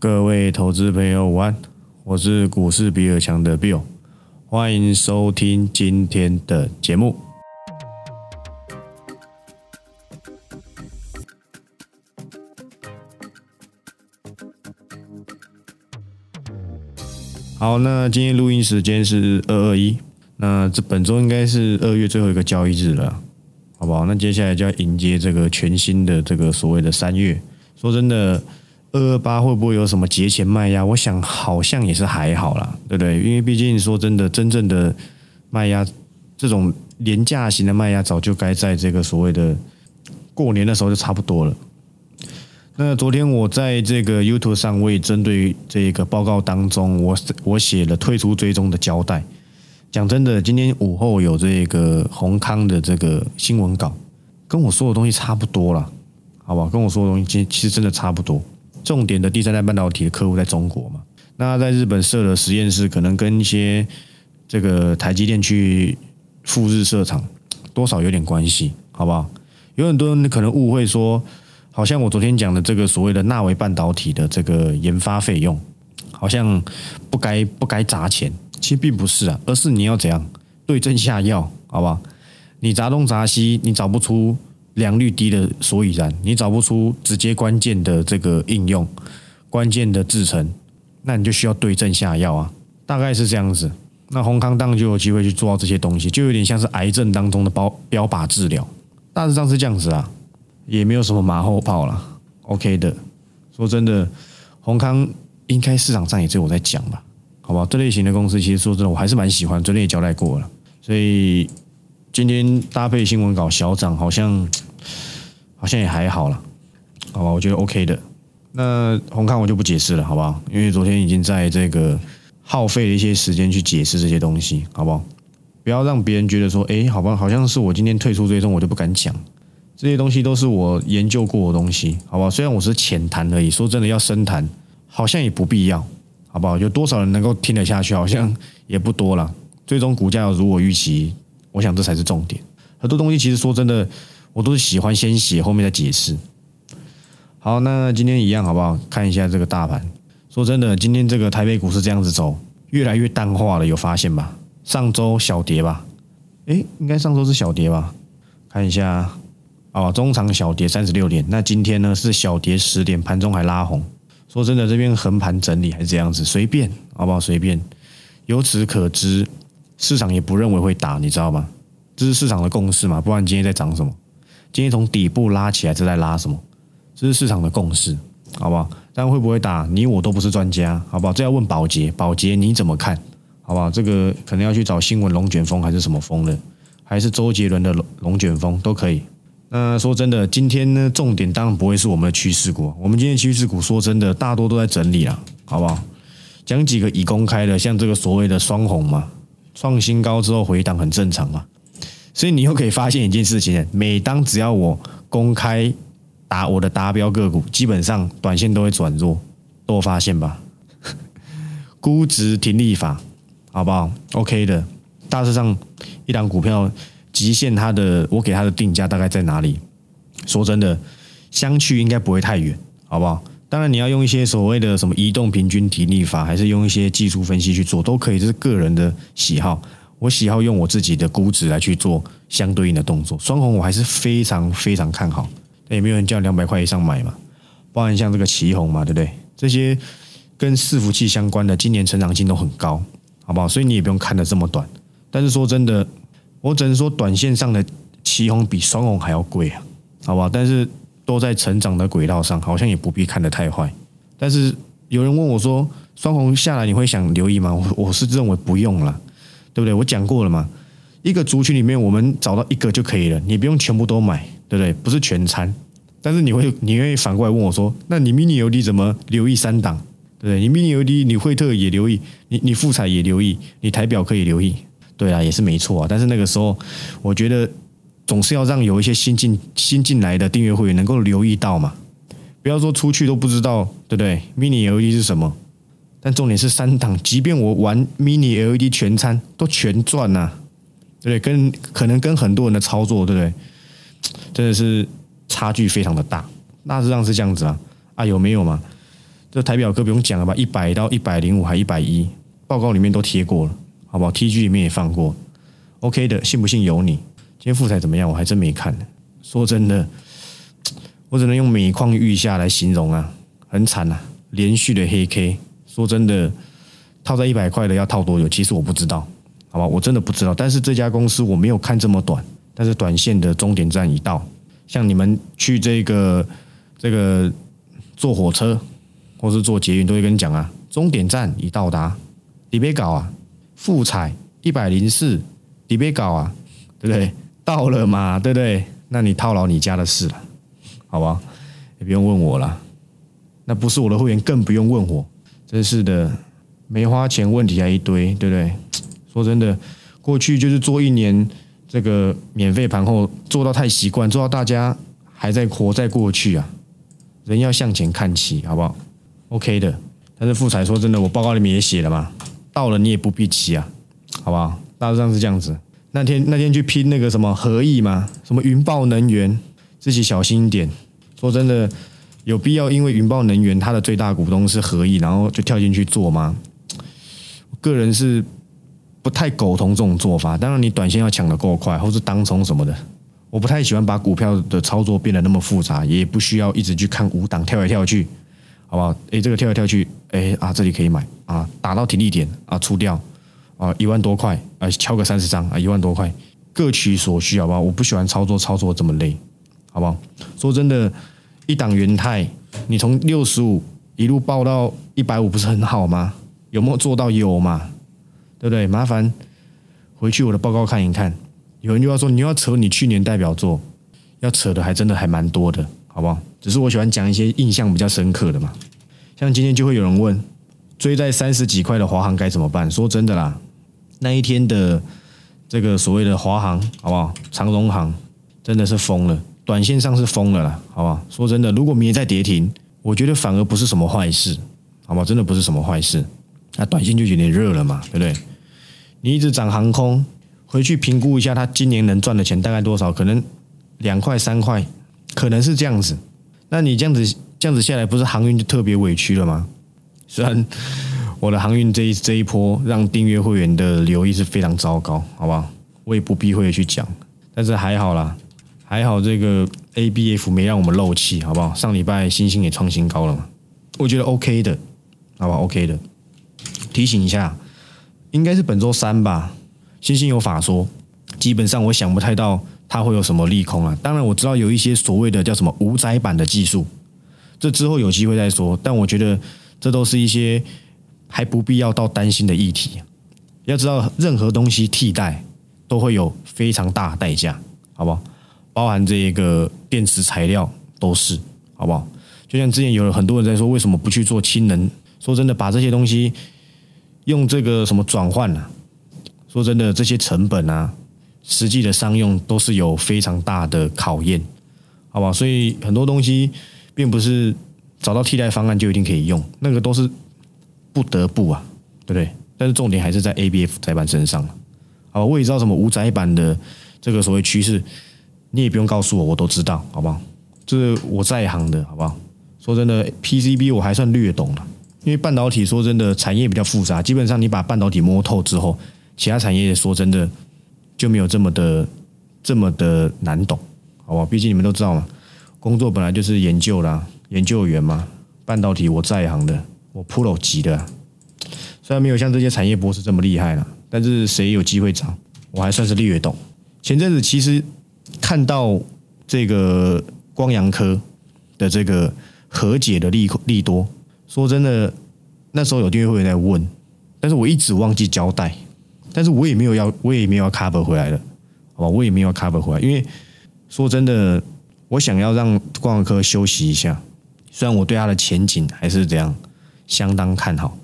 各位投资朋友，午安！我是股市比尔强的 Bill，欢迎收听今天的节目。好，那今天录音时间是二二一，那这本周应该是二月最后一个交易日了，好不好？那接下来就要迎接这个全新的这个所谓的三月。说真的。二二八会不会有什么节前卖压？我想好像也是还好啦，对不对？因为毕竟说真的，真正的卖压，这种廉价型的卖压，早就该在这个所谓的过年的时候就差不多了。那昨天我在这个 YouTube 上，我也针对这个报告当中，我我写了退出追踪的交代。讲真的，今天午后有这个宏康的这个新闻稿，跟我说的东西差不多了，好不好？跟我说的东西其其实真的差不多。重点的第三代半导体的客户在中国嘛？那在日本设了实验室，可能跟一些这个台积电去赴日设厂，多少有点关系，好不好？有很多人可能误会说，好像我昨天讲的这个所谓的纳维半导体的这个研发费用，好像不该不该砸钱，其实并不是啊，而是你要怎样对症下药，好不好？你砸东砸西，你找不出。良率低的所以然，你找不出直接关键的这个应用，关键的制成，那你就需要对症下药啊，大概是这样子。那宏康当然就有机会去做到这些东西，就有点像是癌症当中的标标靶治疗，大致上是这样子啊，也没有什么马后炮了，OK 的。说真的，宏康应该市场上也只有我在讲吧，好不好？这类型的公司其实说真的，我还是蛮喜欢，昨天也交代过了，所以今天搭配新闻稿小涨，好像。好像也还好了，好吧，我觉得 OK 的。那红康我就不解释了，好不好？因为昨天已经在这个耗费了一些时间去解释这些东西，好不好？不要让别人觉得说，哎，好吧，好像是我今天退出追踪，我就不敢讲。这些东西都是我研究过的东西，好不好？虽然我是浅谈而已，说真的要深谈，好像也不必要，好不好？有多少人能够听得下去？好像也不多了。最终股价如我预期，我想这才是重点。很多东西其实说真的。我都是喜欢先写，后面再解释。好，那今天一样好不好？看一下这个大盘。说真的，今天这个台北股市这样子走，越来越淡化了，有发现吧？上周小跌吧？诶，应该上周是小跌吧？看一下，哦，中长小跌三十六点。那今天呢是小跌十点，盘中还拉红。说真的，这边横盘整理还是这样子，随便好不好？随便。由此可知，市场也不认为会打，你知道吗？这是市场的共识嘛？不然今天在涨什么？今天从底部拉起来，这在拉什么？这是市场的共识，好不好？但会不会打，你我都不是专家，好不好？这要问保洁，保洁你怎么看？好不好？这个可能要去找新闻龙卷风还是什么风的，还是周杰伦的龙龙卷风都可以。那说真的，今天呢，重点当然不会是我们的趋势股，我们今天趋势股说真的，大多都在整理啊，好不好？讲几个已公开的，像这个所谓的双红嘛，创新高之后回档很正常嘛。所以你又可以发现一件事情：每当只要我公开打我的达标个股，基本上短线都会转弱，都有发现吧？估值停利法，好不好？OK 的。大致上，一档股票极限它的，我给它的定价大概在哪里？说真的，相去应该不会太远，好不好？当然你要用一些所谓的什么移动平均停利法，还是用一些技术分析去做，都可以，这是个人的喜好。我喜好用我自己的估值来去做相对应的动作，双红我还是非常非常看好。但也没有人叫两百块以上买嘛，包含像这个旗红嘛，对不对？这些跟伺服器相关的，今年成长性都很高，好不好？所以你也不用看的这么短。但是说真的，我只能说短线上的旗红比双红还要贵啊，好不好？但是都在成长的轨道上，好像也不必看得太坏。但是有人问我说，双红下来你会想留意吗？我我是认为不用了。对不对？我讲过了嘛，一个族群里面我们找到一个就可以了，你不用全部都买，对不对？不是全餐，但是你会，你愿意反过来问我说，那你 mini UD 怎么留意三档？对不对？你 mini UD，你惠特也留意，你你富彩也留意，你台表可以留意，对啊，也是没错啊。但是那个时候，我觉得总是要让有一些新进新进来的订阅会员能够留意到嘛，不要说出去都不知道，对不对？mini UD 是什么？但重点是三档，即便我玩 mini LED 全餐都全赚呐，对不对？跟可能跟很多人的操作，对不对？真的是差距非常的大。那实际上是这样子啊啊，有没有嘛？这台表哥不用讲了吧？一百到一百零五还一百一，报告里面都贴过了，好不好？T G 里面也放过，OK 的，信不信由你。今天复彩怎么样？我还真没看。说真的，我只能用每况愈下来形容啊，很惨啊，连续的黑 K。说真的，套在一百块的要套多久？其实我不知道，好吧，我真的不知道。但是这家公司我没有看这么短，但是短线的终点站已到。像你们去这个这个坐火车或是坐捷运，都会跟你讲啊，终点站已到达。你别搞啊，复彩一百零四，你别搞啊，对不对？到了嘛，对不对？那你套牢你家的事了，好吧？也不用问我了，那不是我的会员，更不用问我。真是的，没花钱问题还一堆，对不对？说真的，过去就是做一年这个免费盘后，做到太习惯，做到大家还在活在过去啊。人要向前看齐，好不好？OK 的。但是富彩说真的，我报告里面也写了嘛，到了你也不必急啊，好不好？大致上是这样子。那天那天去拼那个什么合意嘛，什么云豹能源，自己小心一点。说真的。有必要因为云豹能源它的最大股东是合意，然后就跳进去做吗？个人是不太苟同这种做法。当然，你短线要抢的够快，或是当冲什么的，我不太喜欢把股票的操作变得那么复杂，也不需要一直去看五档跳来跳去，好不好？诶，这个跳来跳去，诶啊，这里可以买啊，打到停利点啊，出掉啊，一万多块啊，敲个三十张啊，一万多块，各取所需，好不好？我不喜欢操作操作这么累，好不好？说真的。一档元泰，你从六十五一路报到一百五，不是很好吗？有没有做到？有嘛？对不对？麻烦回去我的报告看一看。有人就要说，你要扯你去年代表作，要扯的还真的还蛮多的，好不好？只是我喜欢讲一些印象比较深刻的嘛。像今天就会有人问，追在三十几块的华航该怎么办？说真的啦，那一天的这个所谓的华航，好不好？长荣航真的是疯了。短线上是疯了啦，好不好？说真的，如果明天再跌停，我觉得反而不是什么坏事，好不好？真的不是什么坏事。那短线就有点热了嘛，对不对？你一直涨航空，回去评估一下，它今年能赚的钱大概多少？可能两块三块，可能是这样子。那你这样子这样子下来，不是航运就特别委屈了吗？虽然我的航运这一这一波让订阅会员的留意是非常糟糕，好不好？我也不避讳去讲，但是还好啦。还好这个 A B F 没让我们漏气，好不好？上礼拜星星也创新高了嘛，我觉得 OK 的，好吧？OK 的。提醒一下，应该是本周三吧。星星有法说，基本上我想不太到它会有什么利空啊。当然我知道有一些所谓的叫什么无载版的技术，这之后有机会再说。但我觉得这都是一些还不必要到担心的议题。要知道，任何东西替代都会有非常大代价，好不好？包含这个电池材料都是，好不好？就像之前有很多人在说，为什么不去做氢能？说真的，把这些东西用这个什么转换呢？说真的，这些成本啊，实际的商用都是有非常大的考验，好不好？所以很多东西并不是找到替代方案就一定可以用，那个都是不得不啊，对不对？但是重点还是在 ABF 载板身上好，我也知道什么无载板的这个所谓趋势。你也不用告诉我，我都知道，好不好？这是我在行的，好不好？说真的，PCB 我还算略懂了，因为半导体说真的产业比较复杂，基本上你把半导体摸透之后，其他产业说真的就没有这么的这么的难懂，好不好？毕竟你们都知道嘛，工作本来就是研究啦，研究员嘛，半导体我在行的，我 Pro 级的，虽然没有像这些产业博士这么厉害了，但是谁有机会涨，我还算是略懂。前阵子其实。看到这个光阳科的这个和解的利利多，说真的，那时候有订阅会员在问，但是我一直忘记交代，但是我也没有要，我也没有要 cover 回来的，好吧，我也没有要 cover 回来，因为说真的，我想要让光阳科休息一下，虽然我对它的前景还是怎样相当看好，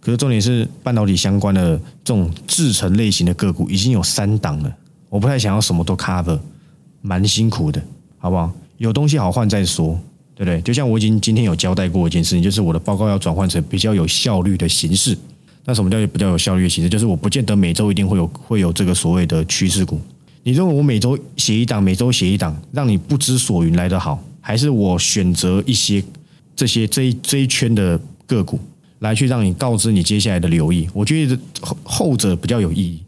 可是重点是半导体相关的这种制成类型的个股已经有三档了，我不太想要什么都 cover。蛮辛苦的，好不好？有东西好换再说，对不对？就像我已经今天有交代过一件事情，就是我的报告要转换成比较有效率的形式。那什么叫比较有效率的形式？就是我不见得每周一定会有会有这个所谓的趋势股。你认为我每周写一档，每周写一档，让你不知所云来得好，还是我选择一些这些这一这一圈的个股，来去让你告知你接下来的留意。我觉得后后者比较有意义，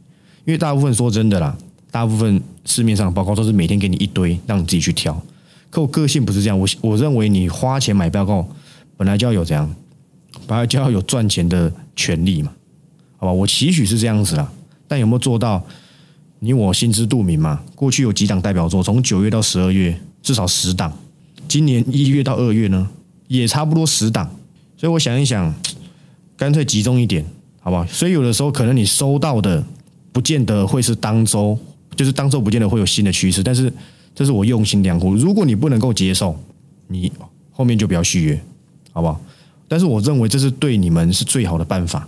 因为大部分说真的啦，大部分市面上的报告都是每天给你一堆，让你自己去挑。可我个性不是这样，我我认为你花钱买报告，本来就要有这样，本来就要有赚钱的权利嘛，好吧？我期许是这样子啦，但有没有做到？你我心知肚明嘛。过去有几档代表作，从九月到十二月至少十档，今年一月到二月呢，也差不多十档。所以我想一想，干脆集中一点，好不好？所以有的时候可能你收到的，不见得会是当周，就是当周不见得会有新的趋势，但是。这是我用心良苦。如果你不能够接受，你后面就不要续约，好不好？但是我认为这是对你们是最好的办法。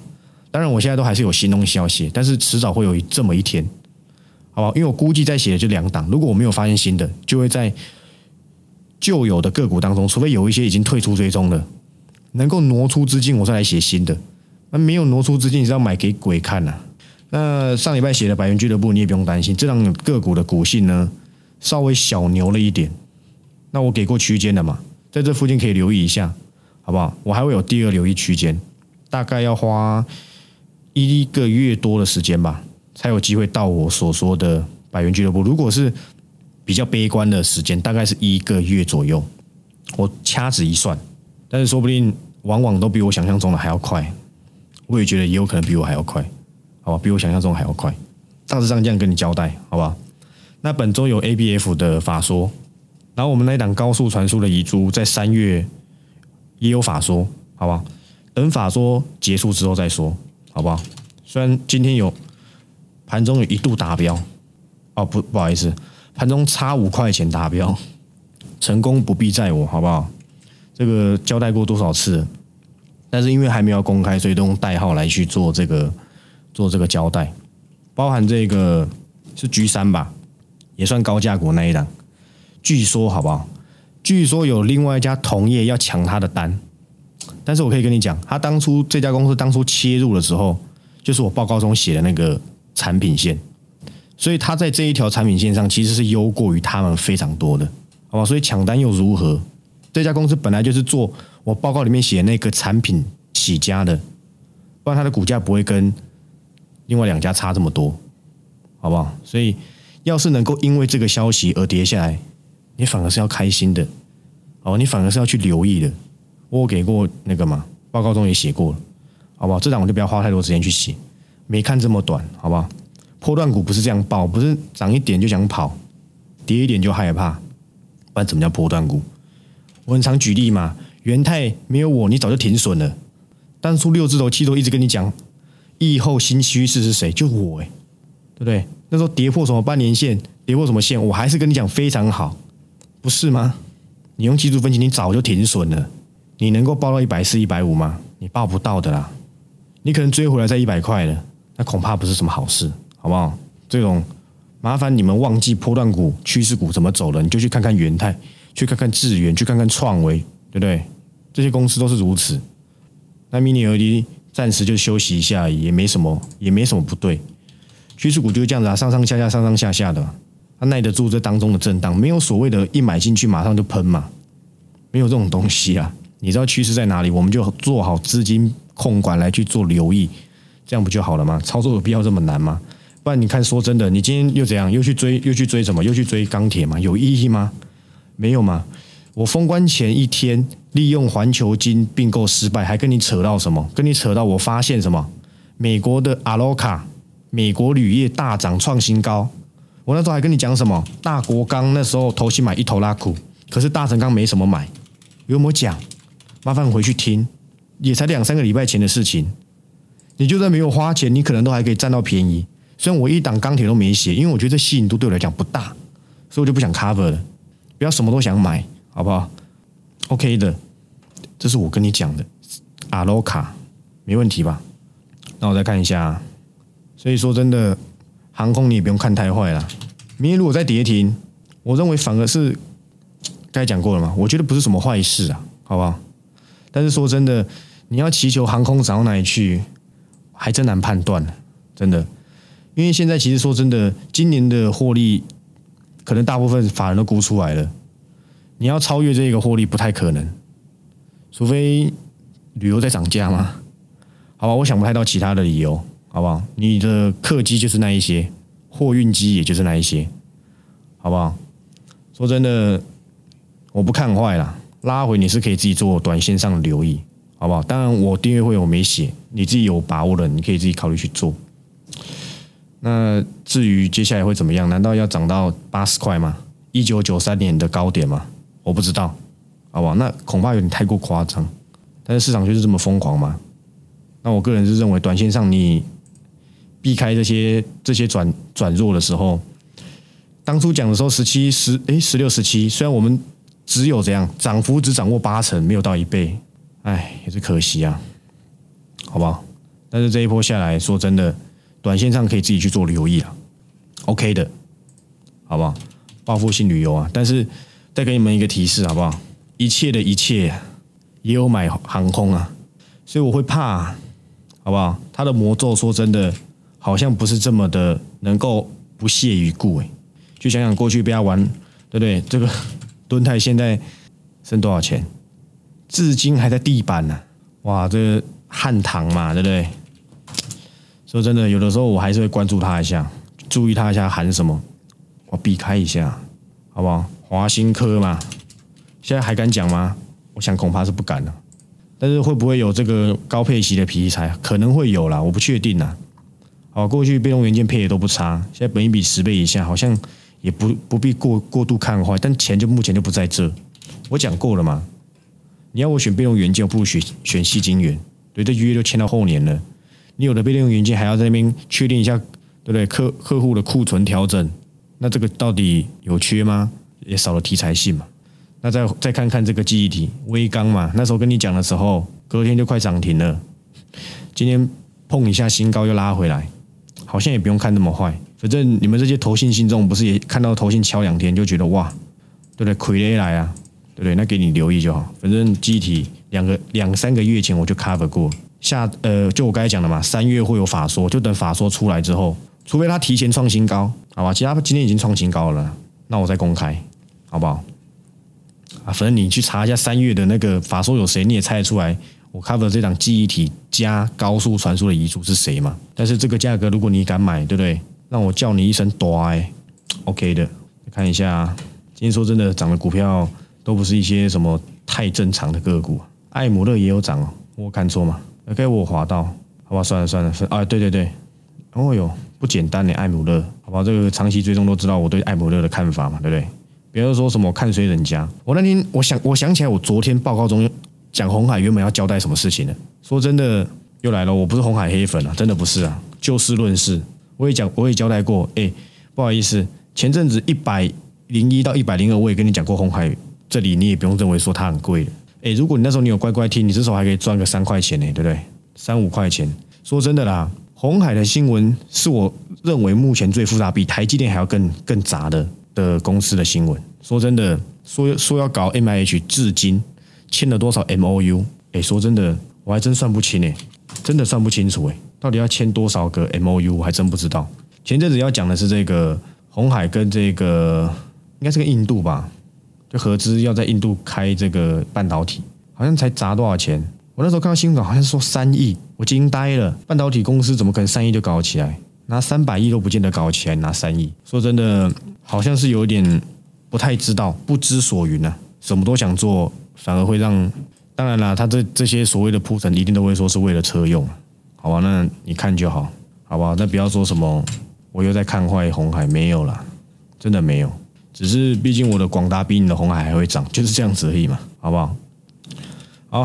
当然，我现在都还是有新东西要写，但是迟早会有这么一天，好不好？因为我估计在写的就两档，如果我没有发现新的，就会在旧有的个股当中，除非有一些已经退出追踪了，能够挪出资金，我再来写新的。那没有挪出资金，你是要买给鬼看呐？那上礼拜写的百元俱乐部，你也不用担心，这档个股的股性呢？稍微小牛了一点，那我给过区间的嘛，在这附近可以留意一下，好不好？我还会有第二留意区间，大概要花一个月多的时间吧，才有机会到我所说的百元俱乐部。如果是比较悲观的时间，大概是一个月左右。我掐指一算，但是说不定往往都比我想象中的还要快。我也觉得也有可能比我还要快，好吧？比我想象中还要快。大致上这样跟你交代，好吧？那本周有 ABF 的法说，然后我们那档高速传输的遗珠在三月也有法说，好不好？等法说结束之后再说，好不好？虽然今天有盘中有一度达标，哦不不好意思，盘中差五块钱达标，成功不必在我，好不好？这个交代过多少次？但是因为还没有公开，所以都用代号来去做这个做这个交代，包含这个是 G 三吧。也算高价股那一档，据说好不好？据说有另外一家同业要抢他的单，但是我可以跟你讲，他当初这家公司当初切入的时候，就是我报告中写的那个产品线，所以他在这一条产品线上其实是优过于他们非常多的，好吧？所以抢单又如何？这家公司本来就是做我报告里面写那个产品起家的，不然它的股价不会跟另外两家差这么多，好不好？所以。要是能够因为这个消息而跌下来，你反而是要开心的，哦，你反而是要去留意的。我给过那个嘛，报告中也写过了，好不好？这档我就不要花太多时间去写，没看这么短，好不好？破断股不是这样爆，不是涨一点就想跑，跌一点就害怕，不然怎么叫破断股？我很常举例嘛，元泰没有我，你早就停损了。当初六字头七头一直跟你讲，疫后新趋势是谁？就我哎，对不对？那时候跌破什么半年线，跌破什么线，我还是跟你讲非常好，不是吗？你用技术分析，你早就停损了。你能够报到一百四、一百五吗？你报不到的啦。你可能追回来在一百块了，那恐怕不是什么好事，好不好？这种麻烦你们忘记波段股、趋势股怎么走了，你就去看看元泰，去看看智远，去看看创维，对不对？这些公司都是如此。那 mini LED 暂时就休息一下，也没什么，也没什么不对。趋势股就是这样子啊，上上下下，上上下下的，它耐得住这当中的震荡，没有所谓的一买进去马上就喷嘛，没有这种东西啊。你知道趋势在哪里，我们就做好资金控管来去做留意，这样不就好了吗？操作有必要这么难吗？不然你看，说真的，你今天又怎样？又去追，又去追什么？又去追钢铁吗？有意义吗？没有吗？我封关前一天利用环球金并购失败，还跟你扯到什么？跟你扯到我发现什么？美国的阿罗卡。美国铝业大涨创新高，我那时候还跟你讲什么？大国钢那时候投新买一头拉股，可是大成钢没什么买，有没有讲？麻烦回去听，也才两三个礼拜前的事情。你就算没有花钱，你可能都还可以占到便宜。虽然我一档钢铁都没写，因为我觉得这吸引度对我来讲不大，所以我就不想 cover 了。不要什么都想买，好不好？OK 的，这是我跟你讲的。阿罗卡没问题吧？那我再看一下。所以说真的，航空你也不用看太坏了。明天如果再跌停，我认为反而是该讲过了嘛。我觉得不是什么坏事啊，好不好？但是说真的，你要祈求航空涨到哪里去，还真难判断，真的。因为现在其实说真的，今年的获利可能大部分法人都估出来了，你要超越这个获利不太可能。除非旅游在涨价吗，好吧，我想不太到其他的理由，好不好？你的客机就是那一些，货运机也就是那一些，好不好？说真的，我不看坏啦，拉回你是可以自己做短线上的留意，好不好？当然我订阅会我没写，你自己有把握的，你可以自己考虑去做。那至于接下来会怎么样？难道要涨到八十块吗？一九九三年的高点吗？我不知道，好不好？那恐怕有点太过夸张。但是市场就是这么疯狂嘛？那我个人是认为，短线上你避开这些这些转转弱的时候，当初讲的时候十七十诶十六十七，虽然我们只有这样涨幅只掌握八成，没有到一倍，哎，也是可惜啊，好不好？但是这一波下来说真的。短线上可以自己去做留意啊，OK 的，好不好？报复性旅游啊，但是再给你们一个提示，好不好？一切的一切也有买航空啊，所以我会怕，好不好？他的魔咒说真的，好像不是这么的能够不屑于顾哎。就想想过去被他玩，对不对？这个 敦泰现在剩多少钱？至今还在地板呢，哇，这个汉唐嘛，对不对？说真的，有的时候我还是会关注他一下，注意他一下喊什么，我避开一下，好不好？华新科嘛，现在还敢讲吗？我想恐怕是不敢了。但是会不会有这个高配息的题材？可能会有啦，我不确定啦。好，过去被动元件配的都不差，现在本一比十倍以下，好像也不不必过过度看坏。但钱就目前就不在这，我讲过了嘛。你要我选被动元件，不如选选细晶圆。对，这约都签到后年了。你有的被动元件还要在那边确定一下，对不对？客客户的库存调整，那这个到底有缺吗？也少了题材性嘛。那再再看看这个记忆体微钢嘛，那时候跟你讲的时候，隔天就快涨停了。今天碰一下新高又拉回来，好像也不用看那么坏。反正你们这些投信信众不是也看到投信敲两天就觉得哇，对不对？傀儡来啊，对不对？那给你留意就好。反正记忆体两个两三个月前我就 cover 过。下呃，就我刚才讲的嘛，三月会有法说，就等法说出来之后，除非他提前创新高，好吧？其他今天已经创新高了，那我再公开，好不好？啊，反正你去查一下三月的那个法说有谁，你也猜得出来，我 cover 这档记忆体加高速传输的遗嘱是谁嘛？但是这个价格，如果你敢买，对不对？让我叫你一声乖，OK 的。看一下，今天说真的，涨的股票都不是一些什么太正常的个股，艾姆勒也有涨哦，我看错吗？OK，我滑到，好吧，算了算了，是啊，对对对，哦哟，不简单呢，艾姆勒，好吧，这个长期追踪都知道我对艾姆勒的看法嘛，对不对？别人说什么看衰人家，我那天我想我想起来，我昨天报告中讲红海原本要交代什么事情呢？说真的，又来了，我不是红海黑粉啊，真的不是啊，就事论事，我也讲，我也交代过，哎，不好意思，前阵子一百零一到一百零二，我也跟你讲过红海，这里你也不用认为说它很贵的。哎，如果你那时候你有乖乖听，你至少还可以赚个三块钱呢，对不对？三五块钱。说真的啦，红海的新闻是我认为目前最复杂，比台积电还要更更杂的的公司的新闻。说真的，说说要搞 M I H，至今签了多少 M O U？哎，说真的，我还真算不清哎，真的算不清楚哎，到底要签多少个 M O U？我还真不知道。前阵子要讲的是这个红海跟这个应该是个印度吧。就合资要在印度开这个半导体，好像才砸多少钱？我那时候看到新闻，好像说三亿，我惊呆了。半导体公司怎么可能三亿就搞起来？拿三百亿都不见得搞起来，拿三亿，说真的，好像是有点不太知道，不知所云啊。什么都想做，反而会让……当然啦，他这这些所谓的铺陈，一定都会说是为了车用，好吧？那你看就好，好吧？那不要说什么我又在看坏红海，没有啦，真的没有。只是，毕竟我的广达比你的红海还会涨，就是这样子而已嘛，好不好？好，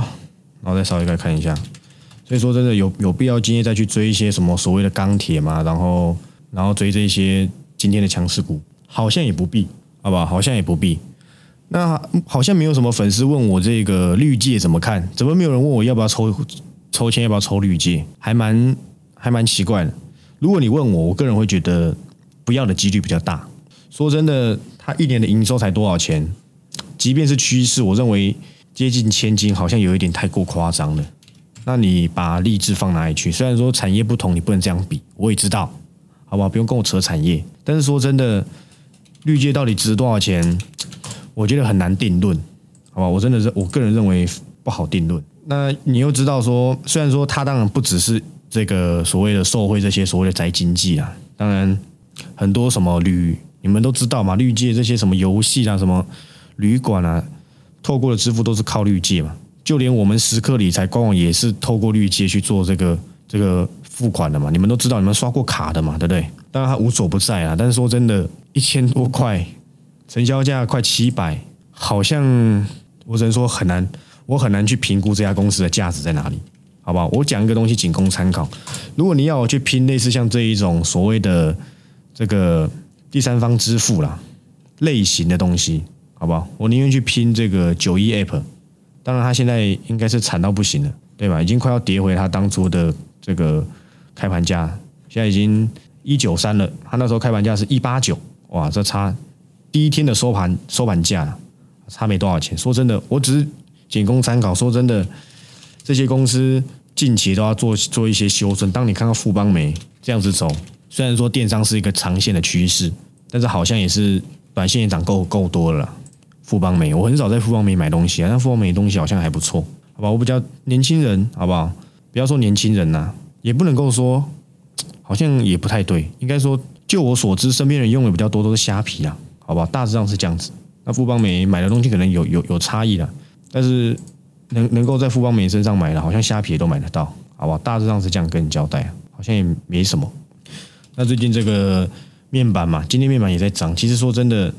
然后再稍微再看一下。所以说，真的有有必要今天再去追一些什么所谓的钢铁嘛？然后，然后追这些今天的强势股，好像也不必，好不好？好像也不必。那好像没有什么粉丝问我这个绿界怎么看？怎么没有人问我要不要抽抽签，要不要抽绿界？还蛮还蛮奇怪的。如果你问我，我个人会觉得不要的几率比较大。说真的。它一年的营收才多少钱？即便是趋势，我认为接近千金，好像有一点太过夸张了。那你把励志放哪里去？虽然说产业不同，你不能这样比，我也知道，好不好？不用跟我扯产业。但是说真的，绿界到底值多少钱？我觉得很难定论，好吧？我真的是我个人认为不好定论。那你又知道说，虽然说它当然不只是这个所谓的受贿这些所谓的宅经济啊，当然很多什么旅，你们都知道嘛，绿界这些什么游戏啊，什么旅馆啊，透过的支付都是靠绿界嘛。就连我们时刻理财官网也是透过绿界去做这个这个付款的嘛。你们都知道，你们刷过卡的嘛，对不对？当然它无所不在啊，但是说真的，一千多块，成交价快七百，好像我只能说很难。我很难去评估这家公司的价值在哪里，好不好？我讲一个东西仅供参考。如果你要我去拼类似像这一种所谓的这个第三方支付啦类型的东西，好不好？我宁愿去拼这个九一 App。当然，它现在应该是惨到不行了，对吧？已经快要跌回它当初的这个开盘价，现在已经一九三了。它那时候开盘价是一八九，哇，这差第一天的收盘收盘价差没多少钱。说真的，我只是。仅供参考。说真的，这些公司近期都要做做一些修正。当你看到富邦美这样子走，虽然说电商是一个长线的趋势，但是好像也是短线也涨够够多了。富邦美，我很少在富邦美买东西啊，但富邦美东西好像还不错，好吧？我比较年轻人，好不好？不要说年轻人呐，也不能够说，好像也不太对。应该说，就我所知，身边人用的比较多都是虾皮啊，好不好？大致上是这样子。那富邦美买的东西可能有有有差异的。但是能能够在富邦美身上买的，好像虾皮也都买得到，好不好？大致上是这样跟你交代，好像也没什么。那最近这个面板嘛，今天面板也在涨。其实说真的，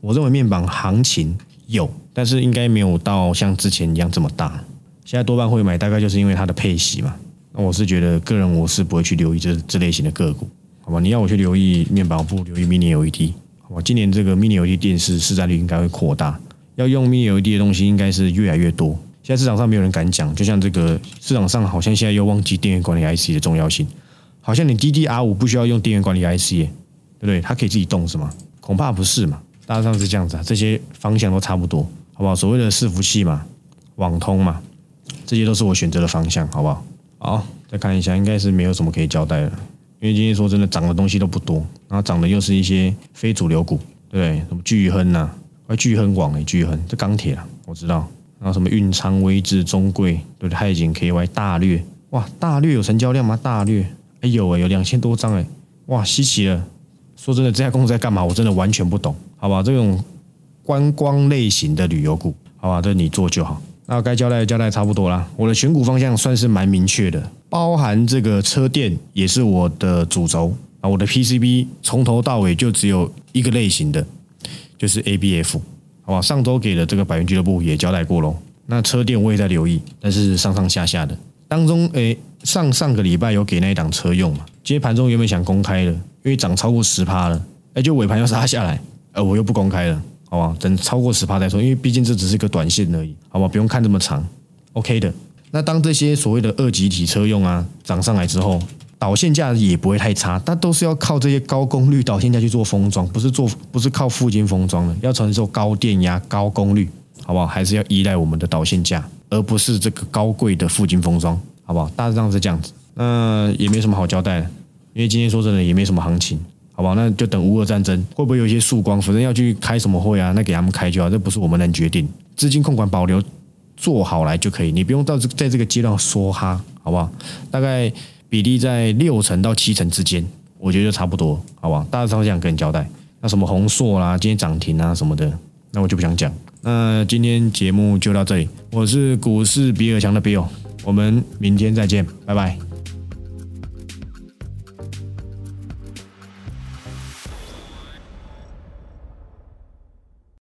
我认为面板行情有，但是应该没有到像之前一样这么大。现在多半会买，大概就是因为它的配息嘛。那我是觉得个人我是不会去留意这这类型的个股，好吧？你要我去留意面板，我不留意 Mini LED，好吧？今年这个 Mini LED 电视市占率应该会扩大。要用 Mini LED 的东西应该是越来越多。现在市场上没有人敢讲，就像这个市场上好像现在又忘记电源管理 IC 的重要性。好像你 DDR 五不需要用电源管理 IC，对不对？它可以自己动是吗？恐怕不是嘛。大致上是这样子啊，这些方向都差不多，好不好？所谓的伺服器嘛，网通嘛，这些都是我选择的方向，好不好？好，再看一下，应该是没有什么可以交代的，因为今天说真的涨的东西都不多，然后涨的又是一些非主流股，对？什么巨亨呐？巨亨网诶，巨亨这钢铁啊，我知道。然后什么运昌、威智、中贵，对不对？海景、KY、大略，哇，大略有成交量吗？大略，哎有诶，有两千多张诶，哇，稀奇了。说真的，这家公司在干嘛？我真的完全不懂，好吧？这种观光类型的旅游股，好吧，这你做就好。那该交代的交代差不多啦。我的选股方向算是蛮明确的，包含这个车电也是我的主轴啊。我的 PCB 从头到尾就只有一个类型的。就是 A B F，好吧？上周给的这个百元俱乐部也交代过喽。那车店我也在留意，但是上上下下的当中，诶，上上个礼拜有给那一档车用嘛？接盘中原本想公开的，因为涨超过十趴了，哎，就尾盘又杀下来，呃，我又不公开了，好吧？等超过十趴再说，因为毕竟这只是个短线而已，好吧？不用看这么长，OK 的。那当这些所谓的二级体车用啊涨上来之后。导线架也不会太差，但都是要靠这些高功率导线架去做封装，不是做不是靠附近封装的，要承受高电压、高功率，好不好？还是要依赖我们的导线架，而不是这个高贵的附近封装，好不好？大致上是这样子，那也没什么好交代的，因为今天说真的也没什么行情，好吧？那就等乌俄战争会不会有一些曙光？反正要去开什么会啊？那给他们开就好，这不是我们能决定。资金控管保留做好来就可以，你不用到这在这个阶段说哈，好不好？大概。比例在六成到七成之间，我觉得就差不多，好不好？大致上这样跟你交代。那什么红硕啦，今天涨停啊什么的，那我就不想讲。那今天节目就到这里，我是股市比尔强的比尔，我们明天再见，拜拜。